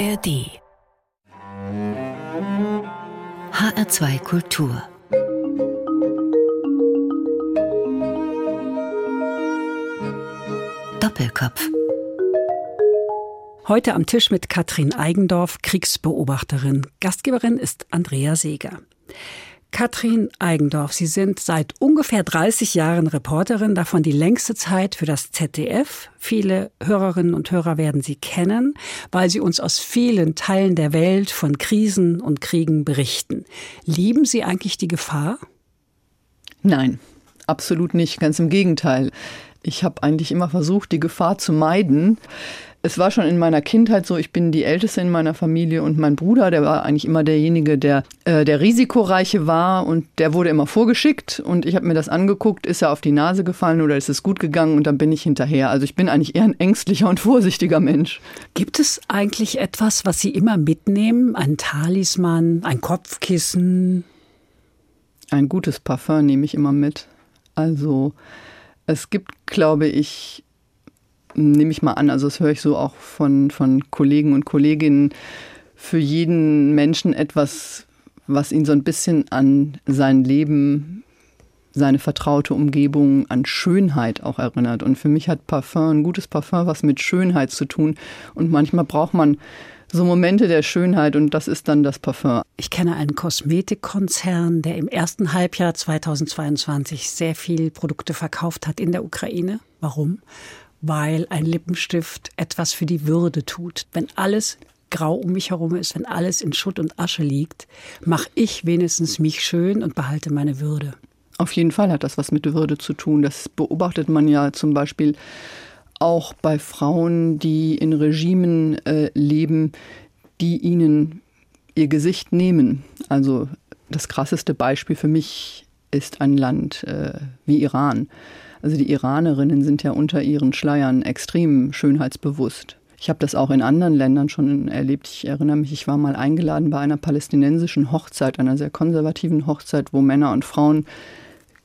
ARD HR2 Kultur Doppelkopf Heute am Tisch mit Katrin Eigendorf, Kriegsbeobachterin. Gastgeberin ist Andrea Seeger. Katrin Eigendorf, Sie sind seit ungefähr 30 Jahren Reporterin, davon die längste Zeit für das ZDF. Viele Hörerinnen und Hörer werden Sie kennen, weil Sie uns aus vielen Teilen der Welt von Krisen und Kriegen berichten. Lieben Sie eigentlich die Gefahr? Nein, absolut nicht, ganz im Gegenteil. Ich habe eigentlich immer versucht, die Gefahr zu meiden. Es war schon in meiner Kindheit so, ich bin die Älteste in meiner Familie und mein Bruder, der war eigentlich immer derjenige, der äh, der Risikoreiche war und der wurde immer vorgeschickt und ich habe mir das angeguckt, ist er auf die Nase gefallen oder ist es gut gegangen und dann bin ich hinterher. Also ich bin eigentlich eher ein ängstlicher und vorsichtiger Mensch. Gibt es eigentlich etwas, was Sie immer mitnehmen? Ein Talisman, ein Kopfkissen? Ein gutes Parfum nehme ich immer mit. Also es gibt, glaube ich, nehme ich mal an, also das höre ich so auch von, von Kollegen und Kolleginnen, für jeden Menschen etwas, was ihn so ein bisschen an sein Leben, seine vertraute Umgebung, an Schönheit auch erinnert. Und für mich hat Parfum, ein gutes Parfum, was mit Schönheit zu tun. Und manchmal braucht man so Momente der Schönheit und das ist dann das Parfum. Ich kenne einen Kosmetikkonzern, der im ersten Halbjahr 2022 sehr viel Produkte verkauft hat in der Ukraine. Warum? Weil ein Lippenstift etwas für die Würde tut. Wenn alles grau um mich herum ist, wenn alles in Schutt und Asche liegt, mache ich wenigstens mich schön und behalte meine Würde. Auf jeden Fall hat das was mit Würde zu tun. Das beobachtet man ja zum Beispiel auch bei Frauen, die in Regimen äh, leben, die ihnen ihr Gesicht nehmen. Also das krasseste Beispiel für mich ist ein Land äh, wie Iran. Also die Iranerinnen sind ja unter ihren Schleiern extrem schönheitsbewusst. Ich habe das auch in anderen Ländern schon erlebt. Ich erinnere mich, ich war mal eingeladen bei einer palästinensischen Hochzeit, einer sehr konservativen Hochzeit, wo Männer und Frauen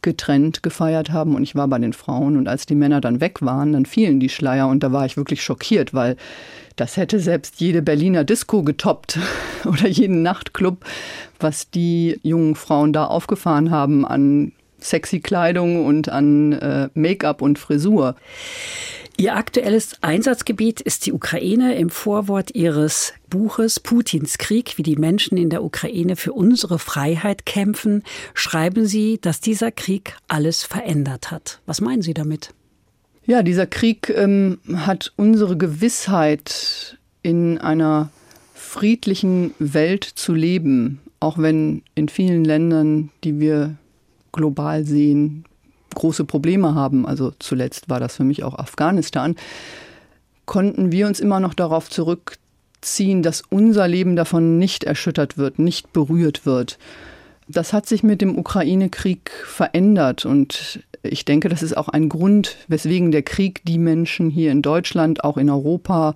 getrennt gefeiert haben und ich war bei den Frauen und als die Männer dann weg waren, dann fielen die Schleier und da war ich wirklich schockiert, weil das hätte selbst jede Berliner Disco getoppt oder jeden Nachtclub, was die jungen Frauen da aufgefahren haben an sexy Kleidung und an äh, Make-up und Frisur. Ihr aktuelles Einsatzgebiet ist die Ukraine. Im Vorwort Ihres Buches Putins Krieg, wie die Menschen in der Ukraine für unsere Freiheit kämpfen, schreiben Sie, dass dieser Krieg alles verändert hat. Was meinen Sie damit? Ja, dieser Krieg ähm, hat unsere Gewissheit, in einer friedlichen Welt zu leben, auch wenn in vielen Ländern, die wir global sehen, große Probleme haben, also zuletzt war das für mich auch Afghanistan, konnten wir uns immer noch darauf zurückziehen, dass unser Leben davon nicht erschüttert wird, nicht berührt wird. Das hat sich mit dem Ukraine-Krieg verändert und ich denke, das ist auch ein Grund, weswegen der Krieg die Menschen hier in Deutschland, auch in Europa,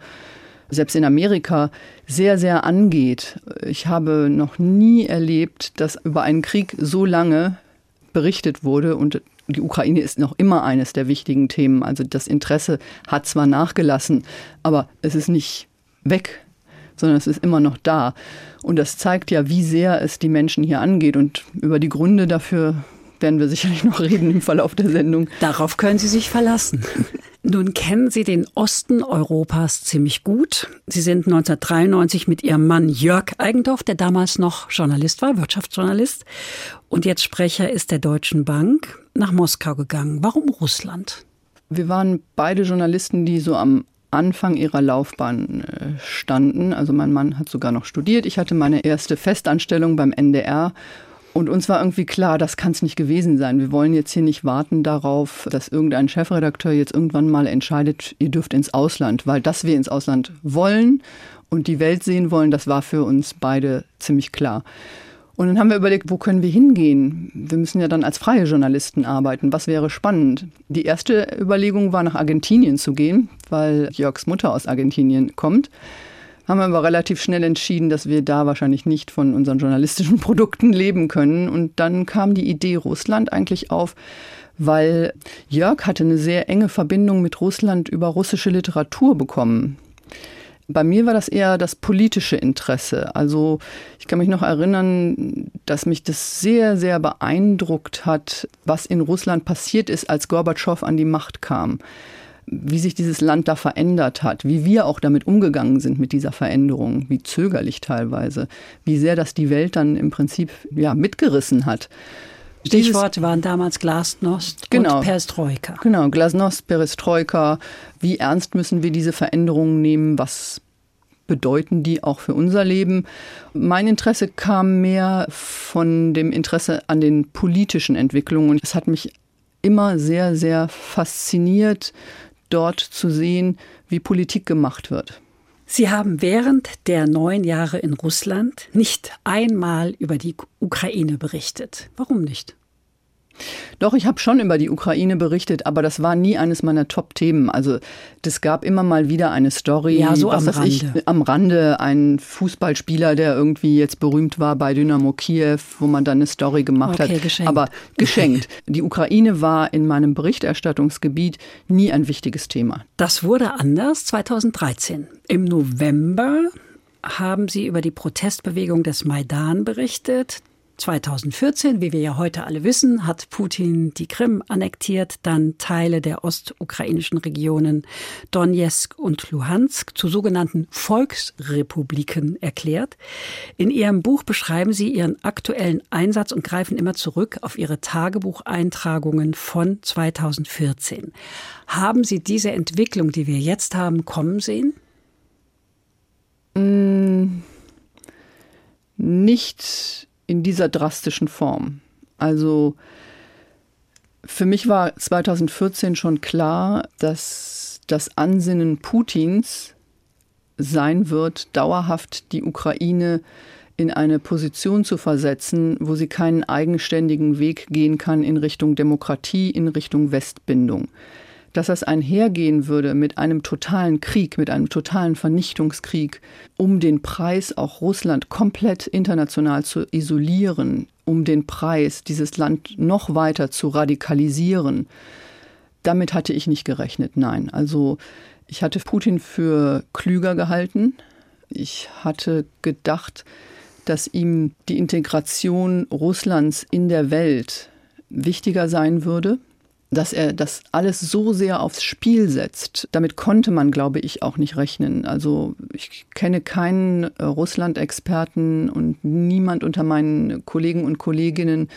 selbst in Amerika sehr, sehr angeht. Ich habe noch nie erlebt, dass über einen Krieg so lange berichtet wurde und die Ukraine ist noch immer eines der wichtigen Themen. Also das Interesse hat zwar nachgelassen, aber es ist nicht weg, sondern es ist immer noch da. Und das zeigt ja, wie sehr es die Menschen hier angeht. Und über die Gründe dafür werden wir sicherlich noch reden im Verlauf der Sendung. Darauf können Sie sich verlassen. Nun kennen Sie den Osten Europas ziemlich gut. Sie sind 1993 mit Ihrem Mann Jörg Eigendorf, der damals noch Journalist war, Wirtschaftsjournalist und jetzt Sprecher ist der Deutschen Bank, nach Moskau gegangen. Warum Russland? Wir waren beide Journalisten, die so am Anfang ihrer Laufbahn äh, standen. Also mein Mann hat sogar noch studiert. Ich hatte meine erste Festanstellung beim NDR und uns war irgendwie klar, das kann es nicht gewesen sein. Wir wollen jetzt hier nicht warten darauf, dass irgendein Chefredakteur jetzt irgendwann mal entscheidet, ihr dürft ins Ausland, weil dass wir ins Ausland wollen und die Welt sehen wollen, das war für uns beide ziemlich klar. Und dann haben wir überlegt, wo können wir hingehen? Wir müssen ja dann als freie Journalisten arbeiten. Was wäre spannend? Die erste Überlegung war, nach Argentinien zu gehen, weil Jörgs Mutter aus Argentinien kommt haben wir aber relativ schnell entschieden, dass wir da wahrscheinlich nicht von unseren journalistischen Produkten leben können. Und dann kam die Idee Russland eigentlich auf, weil Jörg hatte eine sehr enge Verbindung mit Russland über russische Literatur bekommen. Bei mir war das eher das politische Interesse. Also ich kann mich noch erinnern, dass mich das sehr, sehr beeindruckt hat, was in Russland passiert ist, als Gorbatschow an die Macht kam. Wie sich dieses Land da verändert hat, wie wir auch damit umgegangen sind mit dieser Veränderung, wie zögerlich teilweise, wie sehr das die Welt dann im Prinzip ja, mitgerissen hat. Stichworte waren damals Glasnost genau, und Perestroika. Genau, Glasnost, Perestroika. Wie ernst müssen wir diese Veränderungen nehmen? Was bedeuten die auch für unser Leben? Mein Interesse kam mehr von dem Interesse an den politischen Entwicklungen. Es hat mich immer sehr, sehr fasziniert, dort zu sehen, wie Politik gemacht wird. Sie haben während der neun Jahre in Russland nicht einmal über die Ukraine berichtet. Warum nicht? Doch, ich habe schon über die Ukraine berichtet, aber das war nie eines meiner Top-Themen. Also es gab immer mal wieder eine Story, ja, so am Rande. Ich, am Rande, ein Fußballspieler, der irgendwie jetzt berühmt war bei Dynamo Kiew, wo man dann eine Story gemacht okay, hat. Geschenkt. Aber geschenkt. Die Ukraine war in meinem Berichterstattungsgebiet nie ein wichtiges Thema. Das wurde anders 2013. Im November haben Sie über die Protestbewegung des Maidan berichtet. 2014, wie wir ja heute alle wissen, hat Putin die Krim annektiert, dann Teile der ostukrainischen Regionen Donetsk und Luhansk zu sogenannten Volksrepubliken erklärt. In Ihrem Buch beschreiben Sie Ihren aktuellen Einsatz und greifen immer zurück auf Ihre Tagebucheintragungen von 2014. Haben Sie diese Entwicklung, die wir jetzt haben, kommen sehen? Mm, nicht in dieser drastischen Form. Also für mich war 2014 schon klar, dass das Ansinnen Putins sein wird, dauerhaft die Ukraine in eine Position zu versetzen, wo sie keinen eigenständigen Weg gehen kann in Richtung Demokratie, in Richtung Westbindung dass das einhergehen würde mit einem totalen Krieg, mit einem totalen Vernichtungskrieg, um den Preis auch Russland komplett international zu isolieren, um den Preis dieses Land noch weiter zu radikalisieren. Damit hatte ich nicht gerechnet, nein. Also ich hatte Putin für klüger gehalten. Ich hatte gedacht, dass ihm die Integration Russlands in der Welt wichtiger sein würde dass er das alles so sehr aufs Spiel setzt. Damit konnte man, glaube ich, auch nicht rechnen. Also ich kenne keinen äh, Russland-Experten und niemand unter meinen Kollegen und Kolleginnen,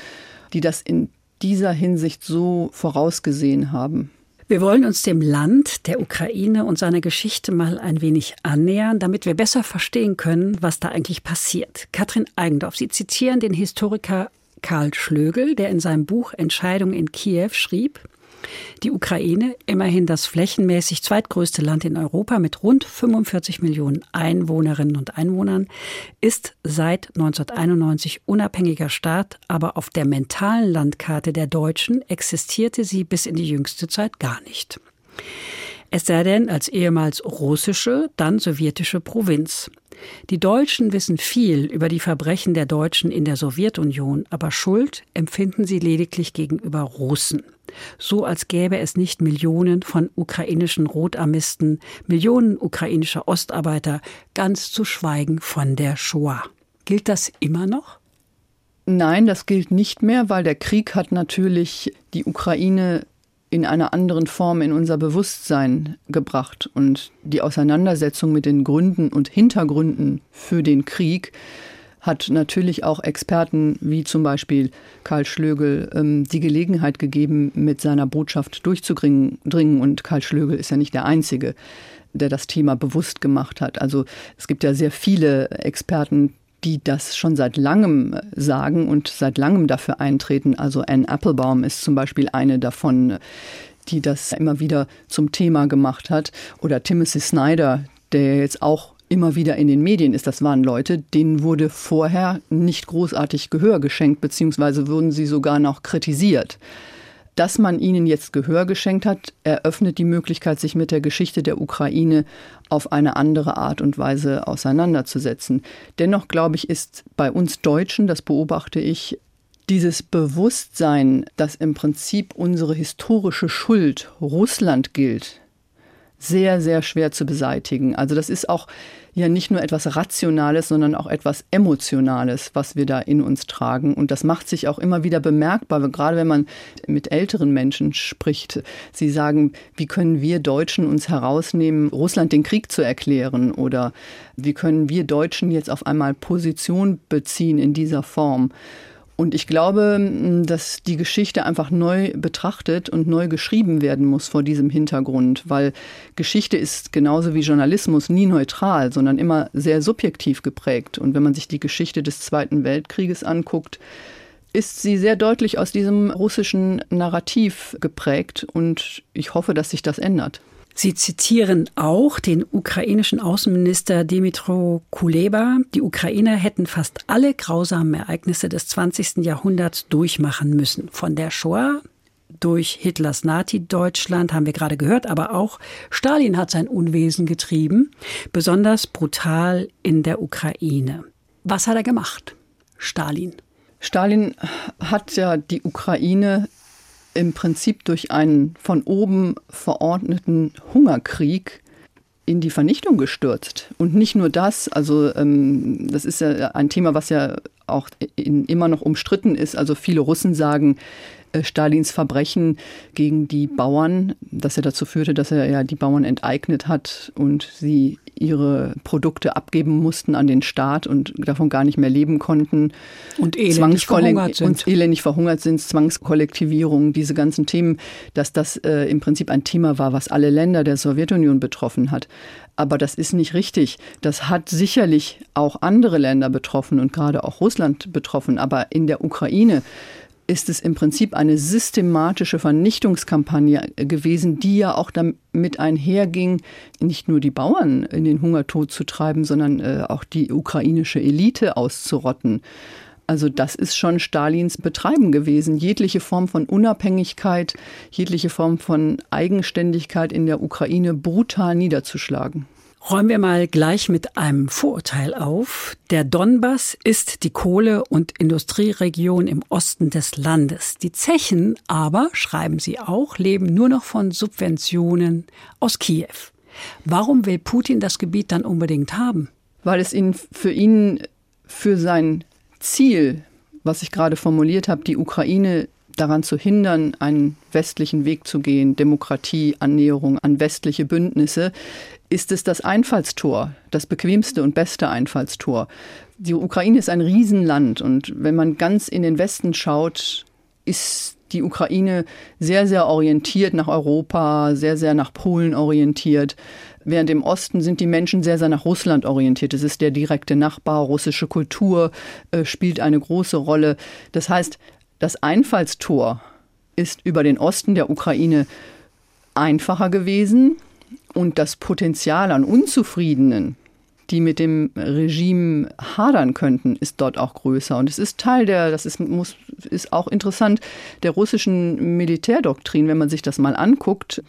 die das in dieser Hinsicht so vorausgesehen haben. Wir wollen uns dem Land, der Ukraine und seiner Geschichte mal ein wenig annähern, damit wir besser verstehen können, was da eigentlich passiert. Katrin Eigendorf, Sie zitieren den Historiker Karl Schlögel, der in seinem Buch Entscheidung in Kiew schrieb, die Ukraine, immerhin das flächenmäßig zweitgrößte Land in Europa mit rund 45 Millionen Einwohnerinnen und Einwohnern, ist seit 1991 unabhängiger Staat, aber auf der mentalen Landkarte der Deutschen existierte sie bis in die jüngste Zeit gar nicht. Es sei denn als ehemals russische, dann sowjetische Provinz. Die Deutschen wissen viel über die Verbrechen der Deutschen in der Sowjetunion, aber Schuld empfinden sie lediglich gegenüber Russen. So als gäbe es nicht Millionen von ukrainischen Rotarmisten, Millionen ukrainischer Ostarbeiter, ganz zu schweigen von der Shoah. Gilt das immer noch? Nein, das gilt nicht mehr, weil der Krieg hat natürlich die Ukraine in einer anderen Form in unser Bewusstsein gebracht. Und die Auseinandersetzung mit den Gründen und Hintergründen für den Krieg hat natürlich auch Experten wie zum Beispiel Karl Schlögel ähm, die Gelegenheit gegeben, mit seiner Botschaft durchzudringen. Und Karl Schlögel ist ja nicht der Einzige, der das Thema bewusst gemacht hat. Also es gibt ja sehr viele Experten, die das schon seit langem sagen und seit langem dafür eintreten. Also Anne Applebaum ist zum Beispiel eine davon, die das immer wieder zum Thema gemacht hat. Oder Timothy Snyder, der jetzt auch immer wieder in den Medien ist. Das waren Leute, denen wurde vorher nicht großartig Gehör geschenkt, beziehungsweise wurden sie sogar noch kritisiert. Dass man ihnen jetzt Gehör geschenkt hat, eröffnet die Möglichkeit, sich mit der Geschichte der Ukraine auf eine andere Art und Weise auseinanderzusetzen. Dennoch glaube ich, ist bei uns Deutschen, das beobachte ich, dieses Bewusstsein, dass im Prinzip unsere historische Schuld Russland gilt, sehr, sehr schwer zu beseitigen. Also das ist auch ja nicht nur etwas Rationales, sondern auch etwas Emotionales, was wir da in uns tragen. Und das macht sich auch immer wieder bemerkbar, gerade wenn man mit älteren Menschen spricht. Sie sagen, wie können wir Deutschen uns herausnehmen, Russland den Krieg zu erklären? Oder wie können wir Deutschen jetzt auf einmal Position beziehen in dieser Form? Und ich glaube, dass die Geschichte einfach neu betrachtet und neu geschrieben werden muss vor diesem Hintergrund, weil Geschichte ist genauso wie Journalismus nie neutral, sondern immer sehr subjektiv geprägt. Und wenn man sich die Geschichte des Zweiten Weltkrieges anguckt, ist sie sehr deutlich aus diesem russischen Narrativ geprägt. Und ich hoffe, dass sich das ändert. Sie zitieren auch den ukrainischen Außenminister Dimitro Kuleba. Die Ukrainer hätten fast alle grausamen Ereignisse des 20. Jahrhunderts durchmachen müssen. Von der Shoah durch Hitlers Nazi-Deutschland haben wir gerade gehört, aber auch Stalin hat sein Unwesen getrieben, besonders brutal in der Ukraine. Was hat er gemacht? Stalin. Stalin hat ja die Ukraine im Prinzip durch einen von oben verordneten Hungerkrieg in die Vernichtung gestürzt. Und nicht nur das, also ähm, das ist ja ein Thema, was ja auch in, immer noch umstritten ist. Also viele Russen sagen, Stalins Verbrechen gegen die Bauern, dass er dazu führte, dass er ja die Bauern enteignet hat und sie ihre Produkte abgeben mussten an den Staat und davon gar nicht mehr leben konnten. Und elendig verhungert sind. Und elendig verhungert sind, Zwangskollektivierung, diese ganzen Themen, dass das äh, im Prinzip ein Thema war, was alle Länder der Sowjetunion betroffen hat. Aber das ist nicht richtig. Das hat sicherlich auch andere Länder betroffen und gerade auch Russland betroffen. Aber in der Ukraine ist es im Prinzip eine systematische Vernichtungskampagne gewesen, die ja auch damit einherging, nicht nur die Bauern in den Hungertod zu treiben, sondern äh, auch die ukrainische Elite auszurotten. Also das ist schon Stalins Betreiben gewesen, jegliche Form von Unabhängigkeit, jegliche Form von Eigenständigkeit in der Ukraine brutal niederzuschlagen. Räumen wir mal gleich mit einem Vorurteil auf. Der Donbass ist die Kohle- und Industrieregion im Osten des Landes. Die Zechen aber, schreiben sie auch, leben nur noch von Subventionen aus Kiew. Warum will Putin das Gebiet dann unbedingt haben? Weil es ihn für ihn, für sein Ziel, was ich gerade formuliert habe, die Ukraine daran zu hindern, einen westlichen Weg zu gehen, Demokratie, Annäherung an westliche Bündnisse, ist es das Einfallstor, das bequemste und beste Einfallstor. Die Ukraine ist ein Riesenland und wenn man ganz in den Westen schaut, ist die Ukraine sehr, sehr orientiert nach Europa, sehr, sehr nach Polen orientiert. Während im Osten sind die Menschen sehr, sehr nach Russland orientiert. Es ist der direkte Nachbar, russische Kultur äh, spielt eine große Rolle. Das heißt, das Einfallstor ist über den Osten der Ukraine einfacher gewesen und das Potenzial an Unzufriedenen, die mit dem Regime hadern könnten, ist dort auch größer. Und es ist Teil der, das ist, muss, ist auch interessant, der russischen Militärdoktrin, wenn man sich das mal anguckt.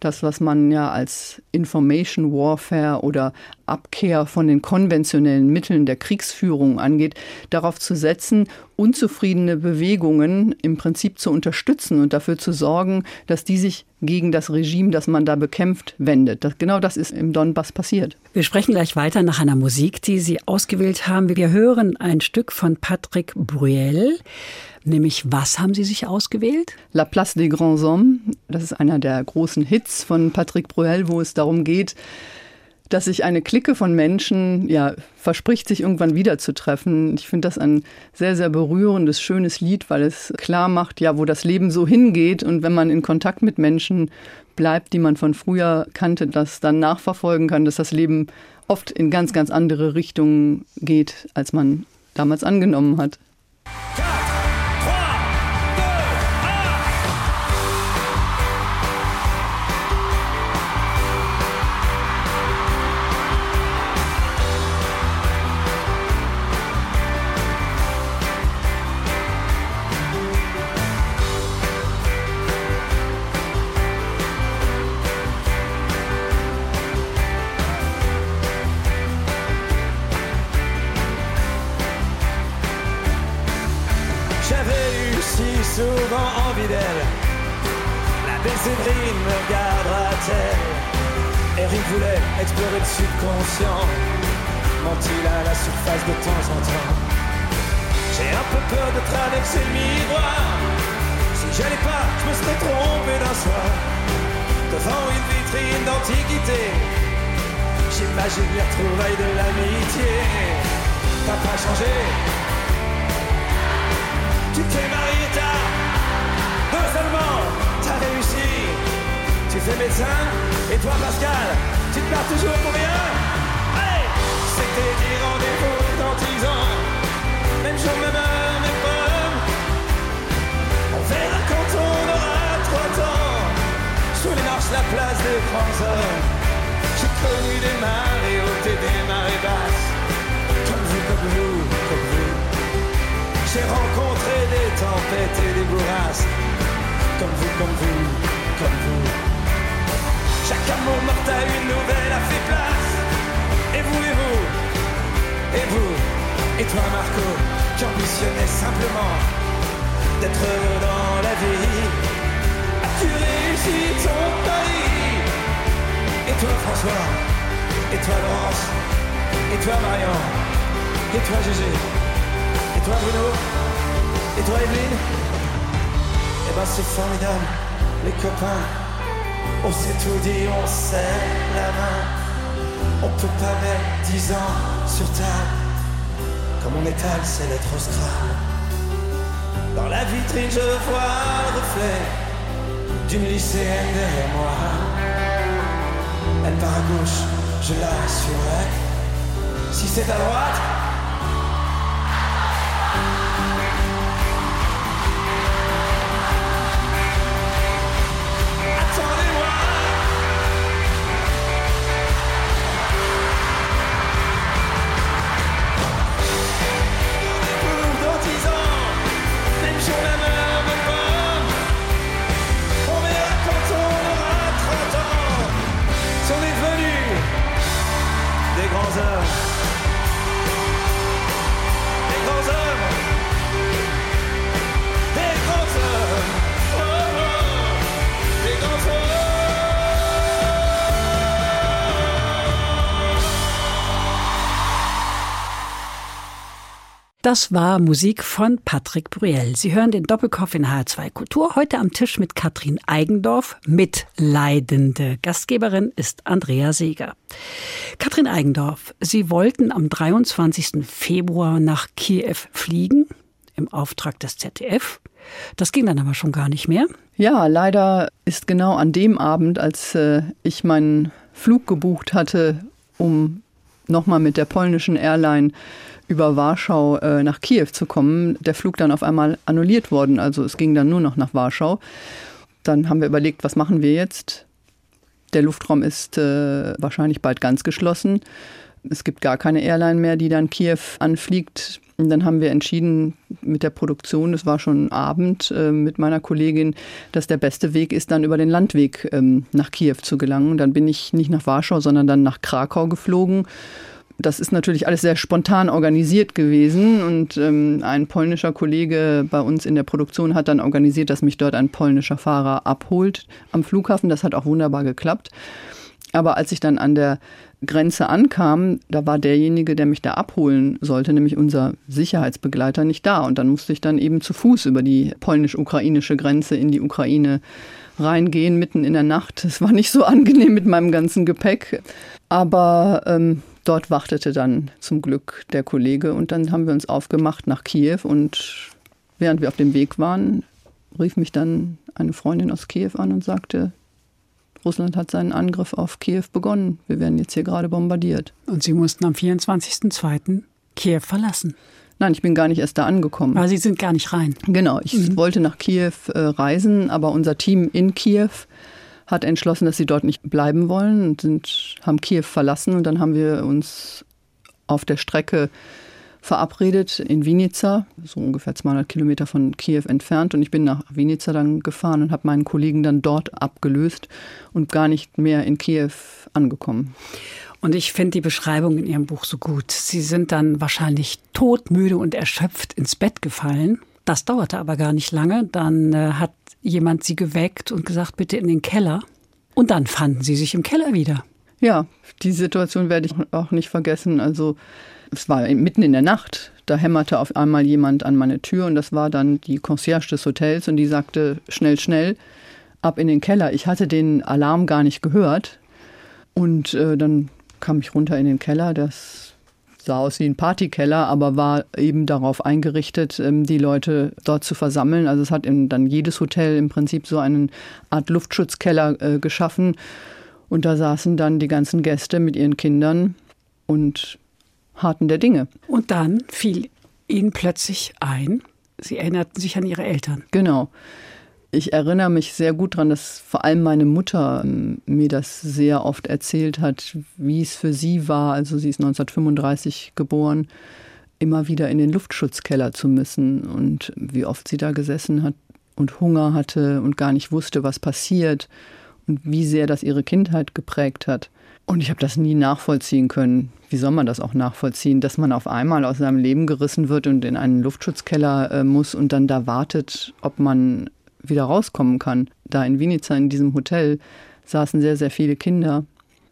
Das, was man ja als Information Warfare oder Abkehr von den konventionellen Mitteln der Kriegsführung angeht, darauf zu setzen, unzufriedene Bewegungen im Prinzip zu unterstützen und dafür zu sorgen, dass die sich gegen das Regime, das man da bekämpft, wendet. Das, genau das ist im Donbass passiert. Wir sprechen gleich weiter nach einer Musik, die Sie ausgewählt haben. Wir hören ein Stück von Patrick Bruel. Nämlich, was haben Sie sich ausgewählt? La Place des Grands Hommes. Das ist einer der großen Hits von Patrick Bruel, wo es darum geht, dass sich eine Clique von Menschen ja verspricht, sich irgendwann wiederzutreffen. Ich finde das ein sehr, sehr berührendes, schönes Lied, weil es klar macht, ja, wo das Leben so hingeht und wenn man in Kontakt mit Menschen bleibt, die man von früher kannte, das dann nachverfolgen kann, dass das Leben oft in ganz, ganz andere Richtungen geht, als man damals angenommen hat. souvent subconscient. Ment-il à la surface de temps en temps J'ai un peu peur de traverser le miroir. Si j'allais pas, je me serais trompé d'un soir. Devant une vitrine d'antiquité, j'imagine les retrouvailles de l'amitié. T'as pas changé, tu t'es marié tard, non seulement t'as réussi, tu fais médecin, et toi Pascal, tu te bats toujours pour rien. C'était dit rendez-vous dans 10 ans, même jour, même heure, même pomme. On verra quand on aura 30 ans, sous les marches la place des grands hommes. J'ai connu des marées hautes et des marées basses, comme vous, comme vous, comme vous. J'ai rencontré des tempêtes et des bourrasques, comme vous, comme vous, comme vous. Chaque amour mortel, une nouvelle a fait place. Et vous, et vous, et toi Marco, qui ambitionnais simplement d'être dans la vie. As-tu réussi ton pari? Et toi François, et toi Laurence, et toi Marion, et toi Gégé, et toi Bruno, et toi Evelyne? Eh ben c'est formidable, les copains. On s'est tout dit, on serre la main. On peut pas mettre dix ans sur table. Comme on étale ses lettres au Scrabble. Dans la vitrine, je vois le reflet d'une lycéenne derrière moi. Elle part à gauche, je la suivrai. Si c'est à droite, Das war Musik von Patrick Brüel. Sie hören den Doppelkopf in H2 Kultur. Heute am Tisch mit Katrin Eigendorf, Mitleidende. Gastgeberin ist Andrea Seeger. Katrin Eigendorf, Sie wollten am 23. Februar nach Kiew fliegen, im Auftrag des ZDF. Das ging dann aber schon gar nicht mehr. Ja, leider ist genau an dem Abend, als äh, ich meinen Flug gebucht hatte, um nochmal mit der polnischen Airline über Warschau äh, nach Kiew zu kommen, der Flug dann auf einmal annulliert worden. Also es ging dann nur noch nach Warschau. Dann haben wir überlegt, was machen wir jetzt? Der Luftraum ist äh, wahrscheinlich bald ganz geschlossen. Es gibt gar keine Airline mehr, die dann Kiew anfliegt. Und dann haben wir entschieden mit der Produktion, es war schon Abend, äh, mit meiner Kollegin, dass der beste Weg ist, dann über den Landweg ähm, nach Kiew zu gelangen. Dann bin ich nicht nach Warschau, sondern dann nach Krakau geflogen. Das ist natürlich alles sehr spontan organisiert gewesen und ähm, ein polnischer Kollege bei uns in der Produktion hat dann organisiert, dass mich dort ein polnischer Fahrer abholt am Flughafen. Das hat auch wunderbar geklappt. Aber als ich dann an der Grenze ankam, da war derjenige, der mich da abholen sollte, nämlich unser Sicherheitsbegleiter, nicht da. Und dann musste ich dann eben zu Fuß über die polnisch-ukrainische Grenze in die Ukraine reingehen, mitten in der Nacht. Es war nicht so angenehm mit meinem ganzen Gepäck. Aber ähm, dort wartete dann zum Glück der Kollege und dann haben wir uns aufgemacht nach Kiew und während wir auf dem Weg waren, rief mich dann eine Freundin aus Kiew an und sagte, Russland hat seinen Angriff auf Kiew begonnen. Wir werden jetzt hier gerade bombardiert. Und Sie mussten am 24.02. Kiew verlassen. Nein, ich bin gar nicht erst da angekommen. Aber Sie sind gar nicht rein. Genau, ich mhm. wollte nach Kiew äh, reisen, aber unser Team in Kiew hat entschlossen, dass sie dort nicht bleiben wollen und sind, haben Kiew verlassen. Und dann haben wir uns auf der Strecke verabredet in Vinica, so ungefähr 200 Kilometer von Kiew entfernt. Und ich bin nach Vinica dann gefahren und habe meinen Kollegen dann dort abgelöst und gar nicht mehr in Kiew angekommen. Und ich finde die Beschreibung in Ihrem Buch so gut. Sie sind dann wahrscheinlich todmüde und erschöpft ins Bett gefallen. Das dauerte aber gar nicht lange. Dann äh, hat jemand Sie geweckt und gesagt, bitte in den Keller. Und dann fanden Sie sich im Keller wieder. Ja, die Situation werde ich auch nicht vergessen. Also es war mitten in der Nacht. Da hämmerte auf einmal jemand an meine Tür und das war dann die Concierge des Hotels und die sagte schnell, schnell ab in den Keller. Ich hatte den Alarm gar nicht gehört und äh, dann kam ich runter in den Keller. Das sah aus wie ein Partykeller, aber war eben darauf eingerichtet, ähm, die Leute dort zu versammeln. Also es hat dann jedes Hotel im Prinzip so eine Art Luftschutzkeller äh, geschaffen. Und da saßen dann die ganzen Gäste mit ihren Kindern und harten der Dinge. Und dann fiel Ihnen plötzlich ein, Sie erinnerten sich an Ihre Eltern. Genau. Ich erinnere mich sehr gut daran, dass vor allem meine Mutter ähm, mir das sehr oft erzählt hat, wie es für sie war. Also sie ist 1935 geboren, immer wieder in den Luftschutzkeller zu müssen und wie oft sie da gesessen hat und Hunger hatte und gar nicht wusste, was passiert und wie sehr das ihre Kindheit geprägt hat. Und ich habe das nie nachvollziehen können. Wie soll man das auch nachvollziehen, dass man auf einmal aus seinem Leben gerissen wird und in einen Luftschutzkeller äh, muss und dann da wartet, ob man wieder rauskommen kann. Da in Vinica, in diesem Hotel, saßen sehr, sehr viele Kinder.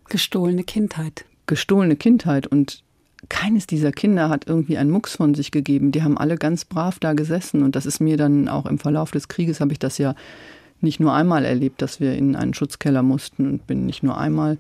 Gestohlene Kindheit. Gestohlene Kindheit. Und keines dieser Kinder hat irgendwie einen Mucks von sich gegeben. Die haben alle ganz brav da gesessen. Und das ist mir dann auch im Verlauf des Krieges, habe ich das ja nicht nur einmal erlebt, dass wir in einen Schutzkeller mussten und bin nicht nur einmal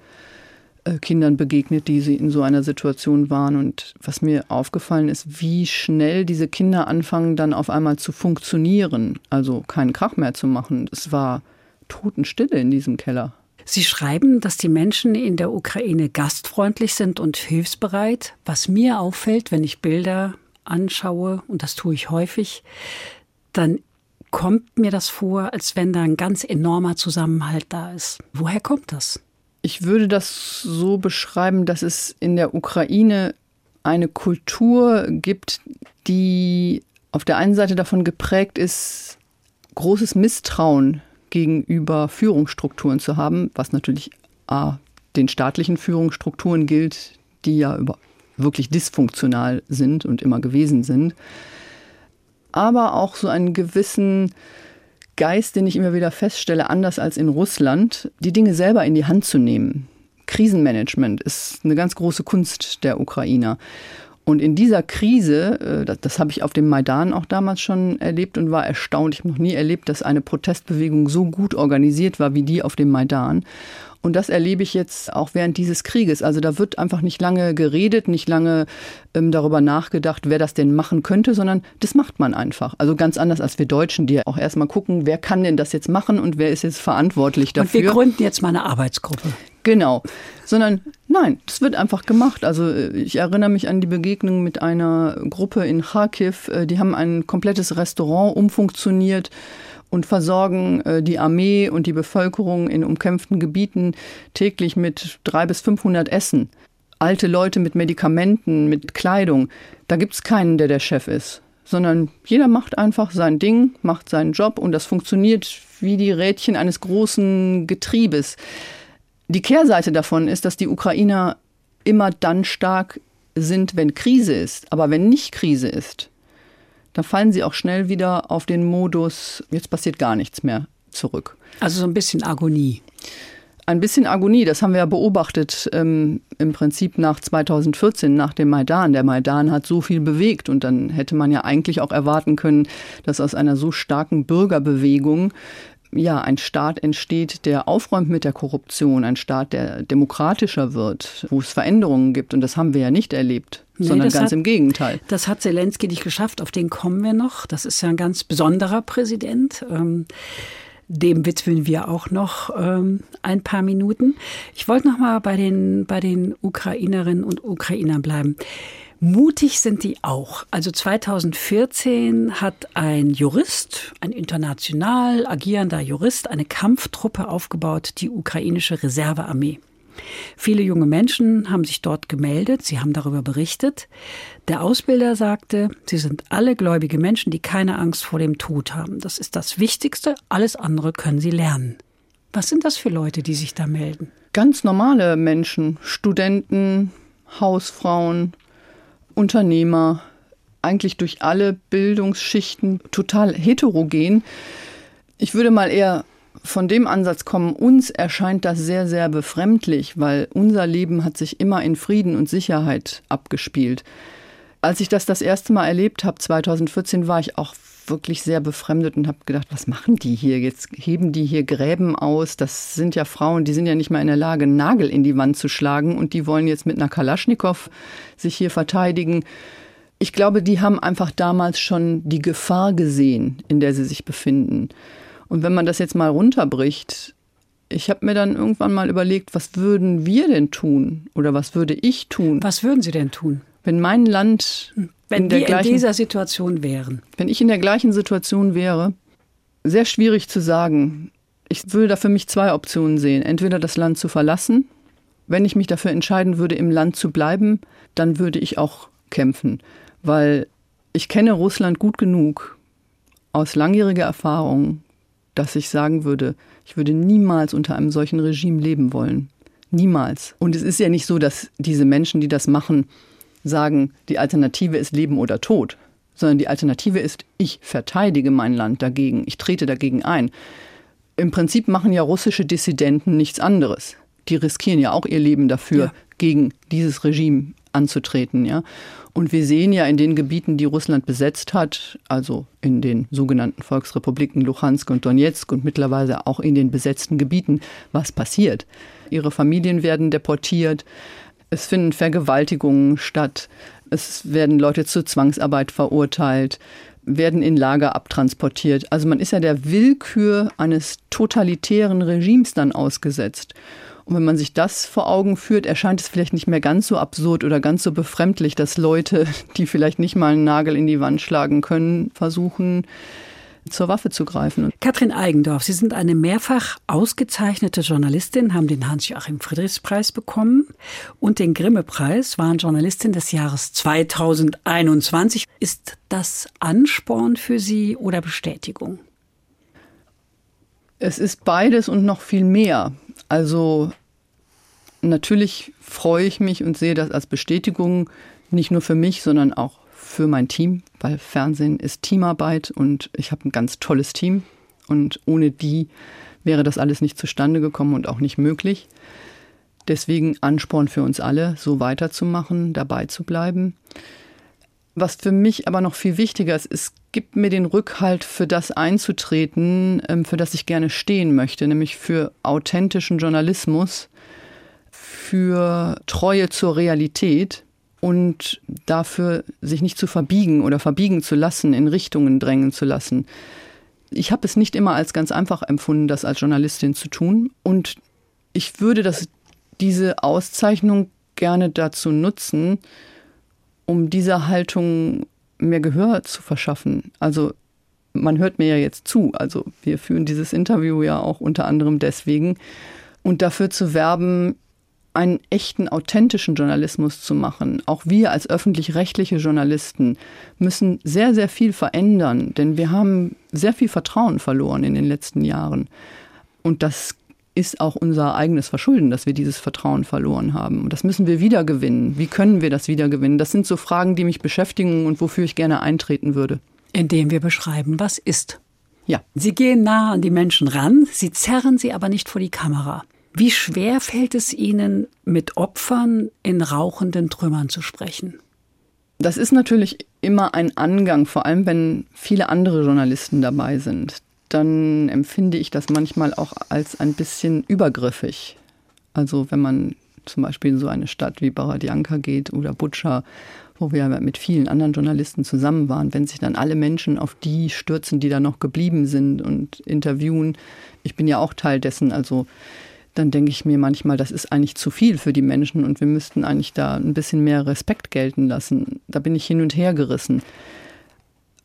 Kindern begegnet, die in so einer Situation waren. Und was mir aufgefallen ist, wie schnell diese Kinder anfangen, dann auf einmal zu funktionieren, also keinen Krach mehr zu machen. Es war Totenstille in diesem Keller. Sie schreiben, dass die Menschen in der Ukraine gastfreundlich sind und hilfsbereit. Was mir auffällt, wenn ich Bilder anschaue, und das tue ich häufig, dann kommt mir das vor, als wenn da ein ganz enormer Zusammenhalt da ist. Woher kommt das? Ich würde das so beschreiben, dass es in der Ukraine eine Kultur gibt, die auf der einen Seite davon geprägt ist, großes Misstrauen gegenüber Führungsstrukturen zu haben, was natürlich A, den staatlichen Führungsstrukturen gilt, die ja wirklich dysfunktional sind und immer gewesen sind, aber auch so einen gewissen Geist, den ich immer wieder feststelle, anders als in Russland, die Dinge selber in die Hand zu nehmen. Krisenmanagement ist eine ganz große Kunst der Ukrainer. Und in dieser Krise, äh, das, das habe ich auf dem Maidan auch damals schon erlebt und war erstaunt. Ich habe noch nie erlebt, dass eine Protestbewegung so gut organisiert war wie die auf dem Maidan. Und das erlebe ich jetzt auch während dieses Krieges. Also da wird einfach nicht lange geredet, nicht lange ähm, darüber nachgedacht, wer das denn machen könnte, sondern das macht man einfach. Also ganz anders als wir Deutschen, die auch erstmal gucken, wer kann denn das jetzt machen und wer ist jetzt verantwortlich dafür. Und wir gründen jetzt mal eine Arbeitsgruppe. Genau. Sondern nein, das wird einfach gemacht. Also äh, ich erinnere mich an die Begegnung mit einer Gruppe in Kharkiv. Äh, die haben ein komplettes Restaurant umfunktioniert und versorgen äh, die Armee und die Bevölkerung in umkämpften Gebieten täglich mit drei bis 500 Essen. Alte Leute mit Medikamenten, mit Kleidung. Da gibt es keinen, der der Chef ist, sondern jeder macht einfach sein Ding, macht seinen Job und das funktioniert wie die Rädchen eines großen Getriebes. Die Kehrseite davon ist, dass die Ukrainer immer dann stark sind, wenn Krise ist. Aber wenn nicht Krise ist, da fallen sie auch schnell wieder auf den Modus, jetzt passiert gar nichts mehr zurück. Also so ein bisschen Agonie. Ein bisschen Agonie, das haben wir ja beobachtet ähm, im Prinzip nach 2014, nach dem Maidan. Der Maidan hat so viel bewegt und dann hätte man ja eigentlich auch erwarten können, dass aus einer so starken Bürgerbewegung ja, ein Staat entsteht, der aufräumt mit der Korruption, ein Staat, der demokratischer wird, wo es Veränderungen gibt. Und das haben wir ja nicht erlebt, nee, sondern ganz hat, im Gegenteil. Das hat Zelensky nicht geschafft, auf den kommen wir noch. Das ist ja ein ganz besonderer Präsident. Ähm, dem widmen wir auch noch ähm, ein paar Minuten. Ich wollte noch mal bei den, bei den Ukrainerinnen und Ukrainern bleiben. Mutig sind die auch. Also 2014 hat ein Jurist, ein international agierender Jurist, eine Kampftruppe aufgebaut, die ukrainische Reservearmee. Viele junge Menschen haben sich dort gemeldet, sie haben darüber berichtet. Der Ausbilder sagte, sie sind alle gläubige Menschen, die keine Angst vor dem Tod haben. Das ist das Wichtigste, alles andere können sie lernen. Was sind das für Leute, die sich da melden? Ganz normale Menschen, Studenten, Hausfrauen, Unternehmer, eigentlich durch alle Bildungsschichten total heterogen. Ich würde mal eher von dem Ansatz kommen, uns erscheint das sehr, sehr befremdlich, weil unser Leben hat sich immer in Frieden und Sicherheit abgespielt. Als ich das das erste Mal erlebt habe, 2014, war ich auch wirklich sehr befremdet und habe gedacht, was machen die hier? Jetzt heben die hier Gräben aus. Das sind ja Frauen, die sind ja nicht mal in der Lage, einen Nagel in die Wand zu schlagen und die wollen jetzt mit einer Kalaschnikow sich hier verteidigen. Ich glaube, die haben einfach damals schon die Gefahr gesehen, in der sie sich befinden. Und wenn man das jetzt mal runterbricht, ich habe mir dann irgendwann mal überlegt, was würden wir denn tun oder was würde ich tun? Was würden Sie denn tun? Wenn mein Land wenn in, wir gleichen, in dieser Situation wären. Wenn ich in der gleichen Situation wäre, sehr schwierig zu sagen. Ich würde da für mich zwei Optionen sehen. Entweder das Land zu verlassen. Wenn ich mich dafür entscheiden würde, im Land zu bleiben, dann würde ich auch kämpfen. Weil ich kenne Russland gut genug aus langjähriger Erfahrung, dass ich sagen würde, ich würde niemals unter einem solchen Regime leben wollen. Niemals. Und es ist ja nicht so, dass diese Menschen, die das machen, sagen, die Alternative ist Leben oder Tod, sondern die Alternative ist, ich verteidige mein Land dagegen, ich trete dagegen ein. Im Prinzip machen ja russische Dissidenten nichts anderes. Die riskieren ja auch ihr Leben dafür, ja. gegen dieses Regime anzutreten, ja. Und wir sehen ja in den Gebieten, die Russland besetzt hat, also in den sogenannten Volksrepubliken Luhansk und Donetsk und mittlerweile auch in den besetzten Gebieten, was passiert. Ihre Familien werden deportiert, es finden Vergewaltigungen statt, es werden Leute zur Zwangsarbeit verurteilt, werden in Lager abtransportiert. Also man ist ja der Willkür eines totalitären Regimes dann ausgesetzt. Und wenn man sich das vor Augen führt, erscheint es vielleicht nicht mehr ganz so absurd oder ganz so befremdlich, dass Leute, die vielleicht nicht mal einen Nagel in die Wand schlagen können, versuchen, zur Waffe zu greifen. Katrin Eigendorf, Sie sind eine mehrfach ausgezeichnete Journalistin, haben den Hans-Joachim Friedrichs-Preis bekommen und den Grimme-Preis, waren Journalistin des Jahres 2021. Ist das Ansporn für Sie oder Bestätigung? Es ist beides und noch viel mehr. Also natürlich freue ich mich und sehe das als Bestätigung, nicht nur für mich, sondern auch für mein Team, weil Fernsehen ist Teamarbeit und ich habe ein ganz tolles Team und ohne die wäre das alles nicht zustande gekommen und auch nicht möglich. Deswegen Ansporn für uns alle, so weiterzumachen, dabei zu bleiben. Was für mich aber noch viel wichtiger ist, es gibt mir den Rückhalt, für das einzutreten, ähm, für das ich gerne stehen möchte, nämlich für authentischen Journalismus, für Treue zur Realität und dafür sich nicht zu verbiegen oder verbiegen zu lassen, in Richtungen drängen zu lassen. Ich habe es nicht immer als ganz einfach empfunden, das als Journalistin zu tun. Und ich würde das, diese Auszeichnung gerne dazu nutzen, um dieser Haltung mehr Gehör zu verschaffen. Also man hört mir ja jetzt zu. Also wir führen dieses Interview ja auch unter anderem deswegen. Und dafür zu werben, einen echten, authentischen Journalismus zu machen. Auch wir als öffentlich-rechtliche Journalisten müssen sehr, sehr viel verändern, denn wir haben sehr viel Vertrauen verloren in den letzten Jahren. Und das ist auch unser eigenes Verschulden, dass wir dieses Vertrauen verloren haben. Und das müssen wir wiedergewinnen. Wie können wir das wiedergewinnen? Das sind so Fragen, die mich beschäftigen und wofür ich gerne eintreten würde. Indem wir beschreiben, was ist. Ja. Sie gehen nah an die Menschen ran, sie zerren sie aber nicht vor die Kamera. Wie schwer fällt es Ihnen, mit Opfern in rauchenden Trümmern zu sprechen? Das ist natürlich immer ein Angang, vor allem wenn viele andere Journalisten dabei sind dann empfinde ich das manchmal auch als ein bisschen übergriffig. Also wenn man zum Beispiel in so eine Stadt wie Baradianka geht oder Butscha, wo wir mit vielen anderen Journalisten zusammen waren, wenn sich dann alle Menschen auf die stürzen, die da noch geblieben sind und interviewen. Ich bin ja auch Teil dessen, also dann denke ich mir manchmal, das ist eigentlich zu viel für die Menschen und wir müssten eigentlich da ein bisschen mehr Respekt gelten lassen. Da bin ich hin und her gerissen.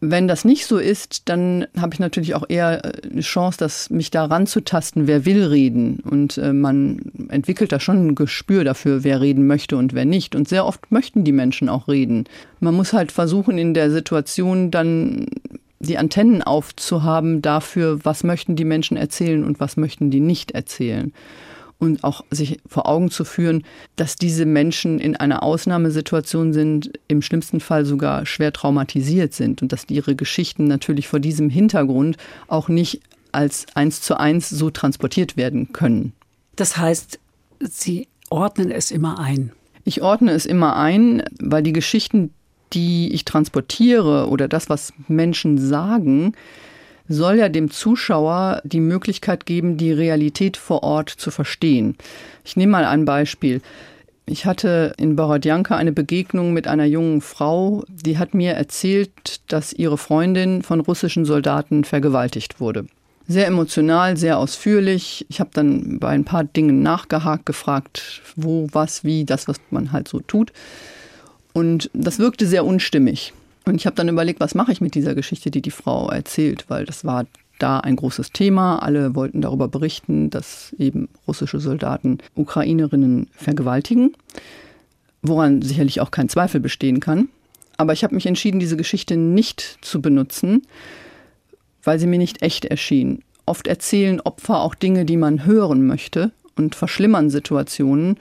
Wenn das nicht so ist, dann habe ich natürlich auch eher äh, eine Chance, dass mich da ranzutasten, wer will reden. Und äh, man entwickelt da schon ein Gespür dafür, wer reden möchte und wer nicht. Und sehr oft möchten die Menschen auch reden. Man muss halt versuchen, in der Situation dann die Antennen aufzuhaben dafür, was möchten die Menschen erzählen und was möchten die nicht erzählen und auch sich vor Augen zu führen, dass diese Menschen in einer Ausnahmesituation sind, im schlimmsten Fall sogar schwer traumatisiert sind und dass ihre Geschichten natürlich vor diesem Hintergrund auch nicht als eins zu eins so transportiert werden können. Das heißt, Sie ordnen es immer ein. Ich ordne es immer ein, weil die Geschichten, die ich transportiere oder das, was Menschen sagen, soll ja dem Zuschauer die Möglichkeit geben, die Realität vor Ort zu verstehen. Ich nehme mal ein Beispiel. Ich hatte in Borodjanka eine Begegnung mit einer jungen Frau, die hat mir erzählt, dass ihre Freundin von russischen Soldaten vergewaltigt wurde. Sehr emotional, sehr ausführlich. Ich habe dann bei ein paar Dingen nachgehakt, gefragt, wo, was, wie, das, was man halt so tut. Und das wirkte sehr unstimmig. Und ich habe dann überlegt, was mache ich mit dieser Geschichte, die die Frau erzählt, weil das war da ein großes Thema. Alle wollten darüber berichten, dass eben russische Soldaten Ukrainerinnen vergewaltigen, woran sicherlich auch kein Zweifel bestehen kann. Aber ich habe mich entschieden, diese Geschichte nicht zu benutzen, weil sie mir nicht echt erschien. Oft erzählen Opfer auch Dinge, die man hören möchte und verschlimmern Situationen,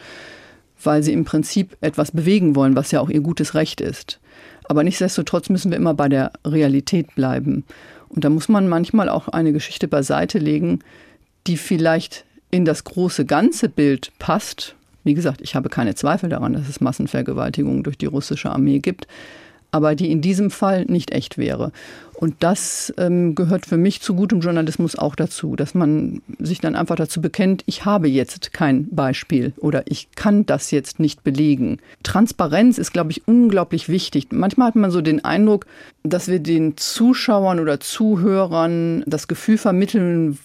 weil sie im Prinzip etwas bewegen wollen, was ja auch ihr gutes Recht ist. Aber nichtsdestotrotz müssen wir immer bei der Realität bleiben. Und da muss man manchmal auch eine Geschichte beiseite legen, die vielleicht in das große ganze Bild passt. Wie gesagt, ich habe keine Zweifel daran, dass es Massenvergewaltigungen durch die russische Armee gibt aber die in diesem Fall nicht echt wäre. Und das ähm, gehört für mich zu gutem Journalismus auch dazu, dass man sich dann einfach dazu bekennt, ich habe jetzt kein Beispiel oder ich kann das jetzt nicht belegen. Transparenz ist, glaube ich, unglaublich wichtig. Manchmal hat man so den Eindruck, dass wir den Zuschauern oder Zuhörern das Gefühl vermitteln,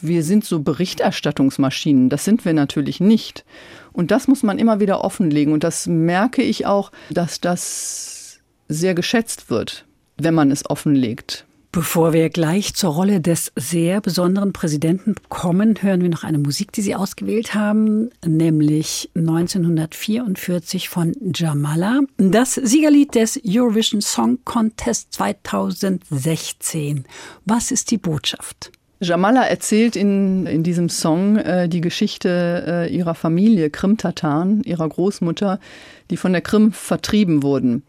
wir sind so Berichterstattungsmaschinen. Das sind wir natürlich nicht. Und das muss man immer wieder offenlegen. Und das merke ich auch, dass das sehr geschätzt wird, wenn man es offenlegt. Bevor wir gleich zur Rolle des sehr besonderen Präsidenten kommen, hören wir noch eine Musik, die Sie ausgewählt haben, nämlich 1944 von Jamala, das Siegerlied des Eurovision Song Contest 2016. Was ist die Botschaft? Jamala erzählt in, in diesem Song äh, die Geschichte äh, ihrer Familie Krim-Tataren, ihrer Großmutter, die von der Krim vertrieben wurden.